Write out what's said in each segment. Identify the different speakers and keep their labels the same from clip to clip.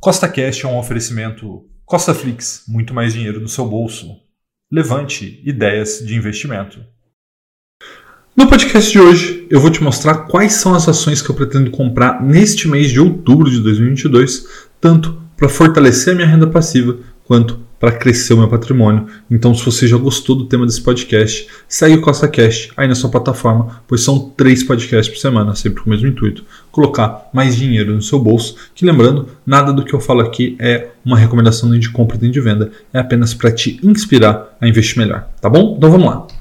Speaker 1: Costa Cash é um oferecimento Costa Flix, muito mais dinheiro no seu bolso. Levante ideias de investimento. No podcast de hoje, eu vou te mostrar quais são as ações que eu pretendo comprar neste mês de outubro de 2022, tanto para fortalecer a minha renda passiva quanto para crescer o meu patrimônio. Então, se você já gostou do tema desse podcast, segue o Costa Cash aí na sua plataforma, pois são três podcasts por semana, sempre com o mesmo intuito: colocar mais dinheiro no seu bolso. Que lembrando, nada do que eu falo aqui é uma recomendação nem de compra nem de venda, é apenas para te inspirar a investir melhor, tá bom? Então vamos lá.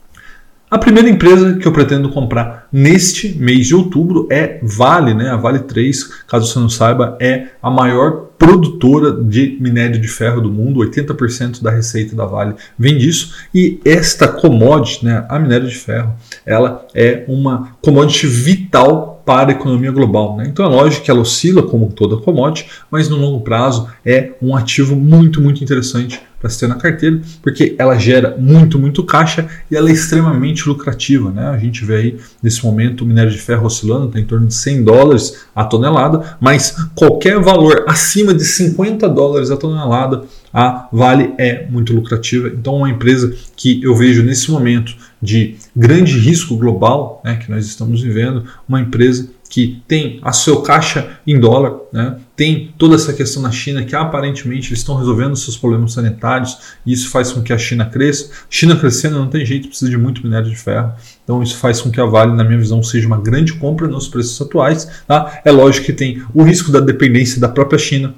Speaker 1: A primeira empresa que eu pretendo comprar neste mês de outubro é Vale, né? A Vale 3, caso você não saiba, é a maior produtora de minério de ferro do mundo, 80% da receita da Vale vem disso. E esta commodity, né, a minério de ferro, ela é uma commodity vital para a economia global. Né? Então é lógico que ela oscila como toda commodity, mas no longo prazo é um ativo muito, muito interessante para se ter na carteira, porque ela gera muito, muito caixa e ela é extremamente lucrativa. Né? A gente vê aí nesse momento o minério de ferro oscilando, está em torno de 100 dólares a tonelada, mas qualquer valor acima de 50 dólares a tonelada, a Vale é muito lucrativa. Então, uma empresa que eu vejo nesse momento de grande risco global né, que nós estamos vivendo, uma empresa que tem a seu caixa em dólar, né? Tem toda essa questão na China que aparentemente eles estão resolvendo seus problemas sanitários e isso faz com que a China cresça. China crescendo não tem jeito, precisa de muito minério de ferro. Então isso faz com que a Vale, na minha visão, seja uma grande compra nos preços atuais. Tá? É lógico que tem o risco da dependência da própria China,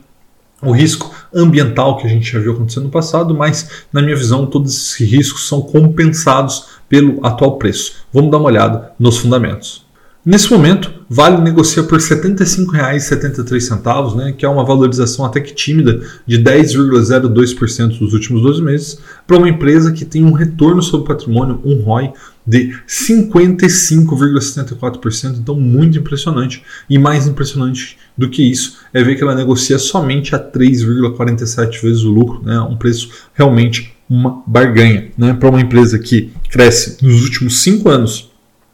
Speaker 1: o risco ambiental que a gente já viu acontecer no passado, mas na minha visão todos esses riscos são compensados pelo atual preço. Vamos dar uma olhada nos fundamentos. Nesse momento, Vale negocia por R$ 75,73, né, que é uma valorização até que tímida de 10,02% nos últimos 12 meses, para uma empresa que tem um retorno sobre patrimônio, um ROI, de 55,74%, então muito impressionante. E mais impressionante do que isso é ver que ela negocia somente a 3,47 vezes o lucro, né, um preço realmente uma barganha. Né, para uma empresa que cresce nos últimos 5 anos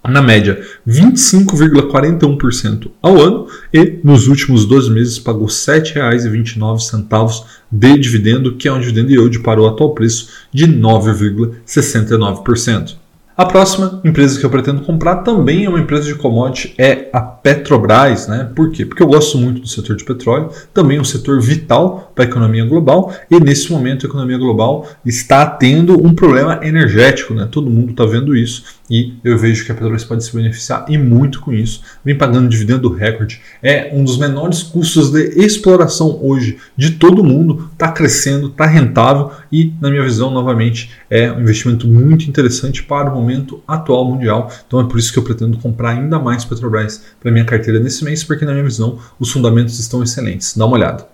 Speaker 1: na média 25,41% ao ano e nos últimos 12 meses pagou R$ 7,29 de dividendo, que é um dividendo yield para o atual preço de 9,69%. A próxima empresa que eu pretendo comprar também é uma empresa de commodity, é a Petrobras, né? Por quê? Porque eu gosto muito do setor de petróleo, também um setor vital para a economia global e nesse momento a economia global está tendo um problema energético, né? Todo mundo está vendo isso e eu vejo que a Petrobras pode se beneficiar e muito com isso. Vem pagando dividendo recorde, é um dos menores custos de exploração hoje de todo mundo, está crescendo, está rentável e, na minha visão, novamente, é um investimento muito interessante para o momento atual mundial. Então é por isso que eu pretendo comprar ainda mais Petrobras para minha carteira nesse mês, porque, na minha visão, os fundamentos estão excelentes. Dá uma olhada.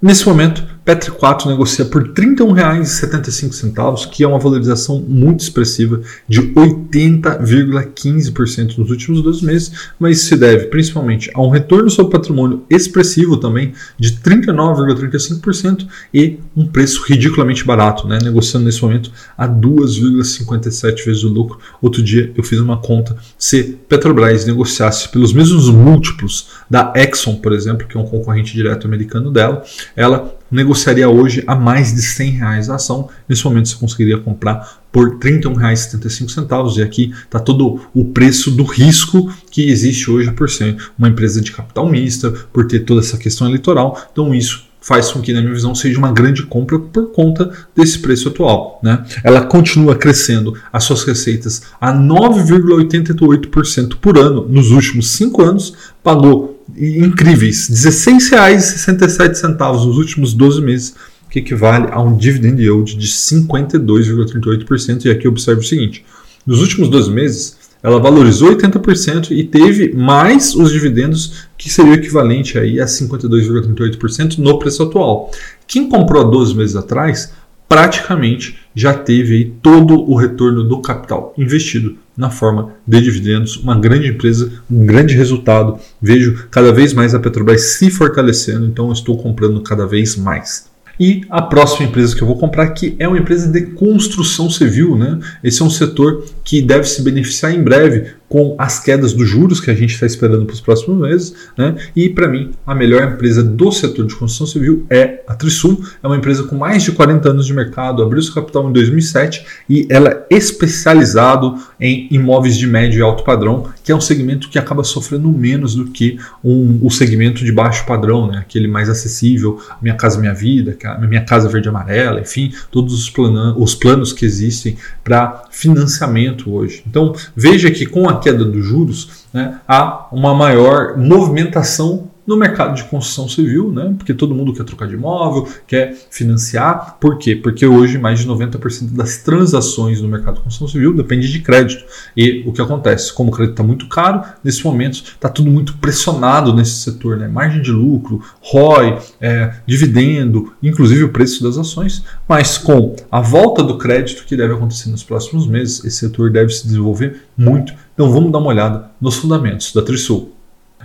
Speaker 1: Nesse momento, Petri 4 negocia por R$ 31,75, que é uma valorização muito expressiva de 80,15% nos últimos dois meses, mas se deve principalmente a um retorno sobre patrimônio expressivo também de 39,35% e um preço ridiculamente barato, né? negociando nesse momento a 2,57 vezes o lucro. Outro dia eu fiz uma conta, se Petrobras negociasse pelos mesmos múltiplos da Exxon, por exemplo, que é um concorrente direto americano dela, ela negociaria hoje a mais de 100 reais a ação. Nesse momento você conseguiria comprar por R$ 31,75 e aqui está todo o preço do risco que existe hoje por ser uma empresa de capital mista, por ter toda essa questão eleitoral. Então isso faz com que, na minha visão, seja uma grande compra por conta desse preço atual. Né? Ela continua crescendo as suas receitas a 9,88% por ano nos últimos cinco anos, pagou incríveis, R$ 16,67 nos últimos 12 meses, que equivale a um dividend yield de 52,38%. E aqui observe o seguinte: nos últimos 12 meses, ela valorizou 80% e teve mais os dividendos, que seria o equivalente aí a 52,38% no preço atual. Quem comprou há 12 meses atrás praticamente já teve aí todo o retorno do capital investido na forma de dividendos, uma grande empresa, um grande resultado. Vejo cada vez mais a Petrobras se fortalecendo, então estou comprando cada vez mais. E a próxima empresa que eu vou comprar aqui é uma empresa de construção civil. Né? Esse é um setor que deve se beneficiar em breve com as quedas dos juros que a gente está esperando para os próximos meses. Né? E para mim, a melhor empresa do setor de construção civil é a Trisul. É uma empresa com mais de 40 anos de mercado, abriu seu capital em 2007 e ela é especializado em imóveis de médio e alto padrão, que é um segmento que acaba sofrendo menos do que um, o segmento de baixo padrão, né? aquele mais acessível, Minha Casa Minha Vida, Minha Casa Verde Amarela, enfim, todos os, plana, os planos que existem para financiamento hoje. Então veja que com a queda dos juros né, há uma maior movimentação no mercado de construção civil, né? Porque todo mundo quer trocar de imóvel, quer financiar. Por quê? Porque hoje mais de 90% das transações no mercado de construção civil depende de crédito. E o que acontece? Como o crédito está muito caro, nesse momento está tudo muito pressionado nesse setor, né? Margem de lucro, ROI, é, dividendo, inclusive o preço das ações. Mas com a volta do crédito que deve acontecer nos próximos meses, esse setor deve se desenvolver muito. Então vamos dar uma olhada nos fundamentos da Trisul.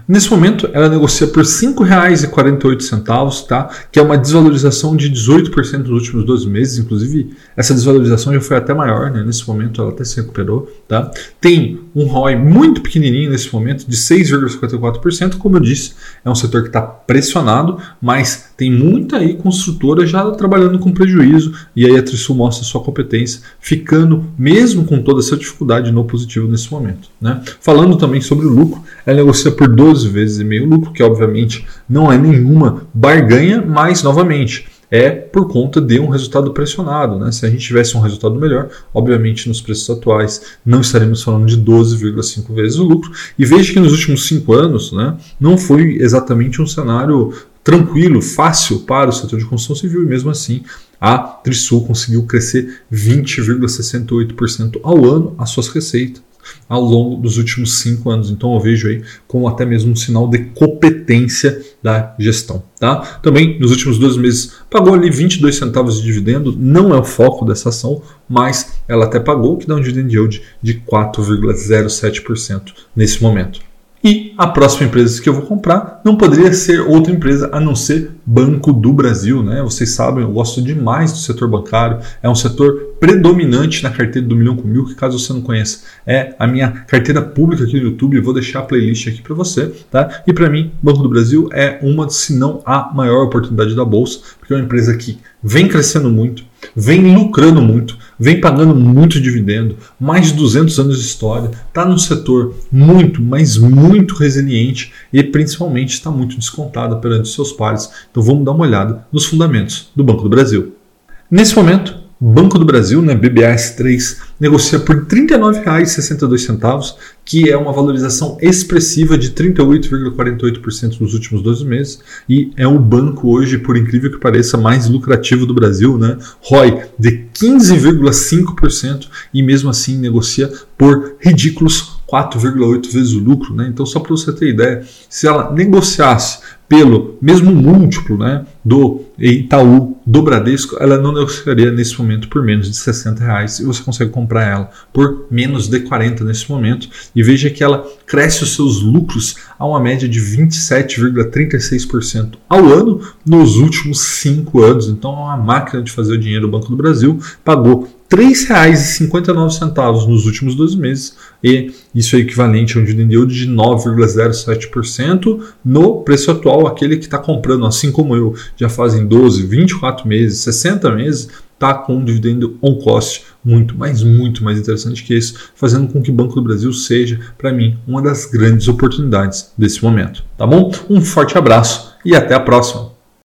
Speaker 1: Nesse momento, ela negocia por R$ 5,48, tá? que é uma desvalorização de 18% nos últimos 12 meses. Inclusive, essa desvalorização já foi até maior, né? nesse momento ela até se recuperou. Tá? Tem um ROI muito pequenininho nesse momento, de 6,54%. Como eu disse, é um setor que está pressionado, mas tem muita aí construtora já trabalhando com prejuízo. E aí a Trisul mostra sua competência, ficando, mesmo com toda essa dificuldade, no positivo nesse momento. Né? Falando também sobre o lucro, ela negocia por 12 12 vezes e meio lucro, que obviamente não é nenhuma barganha, mas novamente é por conta de um resultado pressionado. Né? Se a gente tivesse um resultado melhor, obviamente nos preços atuais não estaremos falando de 12,5 vezes o lucro. E veja que nos últimos cinco anos né, não foi exatamente um cenário tranquilo, fácil para o setor de construção civil, e mesmo assim a Trisul conseguiu crescer 20,68% ao ano as suas receitas ao longo dos últimos cinco anos. Então eu vejo aí como até mesmo um sinal de competência da gestão. Tá? Também nos últimos dois meses pagou ali 22 centavos de dividendo, não é o foco dessa ação, mas ela até pagou, que dá um dividend yield de 4,07% nesse momento. E a próxima empresa que eu vou comprar não poderia ser outra empresa a não ser Banco do Brasil. Né? Vocês sabem, eu gosto demais do setor bancário. É um setor predominante na carteira do Milhão com Mil, que caso você não conheça, é a minha carteira pública aqui no YouTube. vou deixar a playlist aqui para você. Tá? E para mim, Banco do Brasil é uma, se não a maior oportunidade da Bolsa, porque é uma empresa que vem crescendo muito, vem lucrando muito, vem pagando muito dividendo, mais de 200 anos de história, está num setor muito, mas muito resiliente e principalmente está muito descontada perante seus pares. Então vamos dar uma olhada nos fundamentos do Banco do Brasil. Nesse momento, Banco do Brasil, né, BBAS3, negocia por R$ 39,62, que é uma valorização expressiva de 38,48% nos últimos 12 meses e é o banco hoje, por incrível que pareça, mais lucrativo do Brasil, né? ROI de 15,5% e mesmo assim negocia por ridículos 4,8 vezes o lucro, né? Então só para você ter ideia, se ela negociasse pelo mesmo múltiplo né, do Itaú, do Bradesco, ela não negociaria nesse momento por menos de 60 reais e você consegue comprar ela por menos de 40 nesse momento. E veja que ela cresce os seus lucros a uma média de 27,36% ao ano nos últimos cinco anos. Então é uma máquina de fazer o dinheiro. O Banco do Brasil pagou R$ 3,59 nos últimos 12 meses, e isso é equivalente a um dividend yield de 9,07% no preço atual, aquele que está comprando, assim como eu, já fazem 12, 24 meses, 60 meses, está com um dividendo on cost muito, mas muito mais interessante que esse, fazendo com que o Banco do Brasil seja, para mim, uma das grandes oportunidades desse momento. Tá bom? Um forte abraço e até a próxima!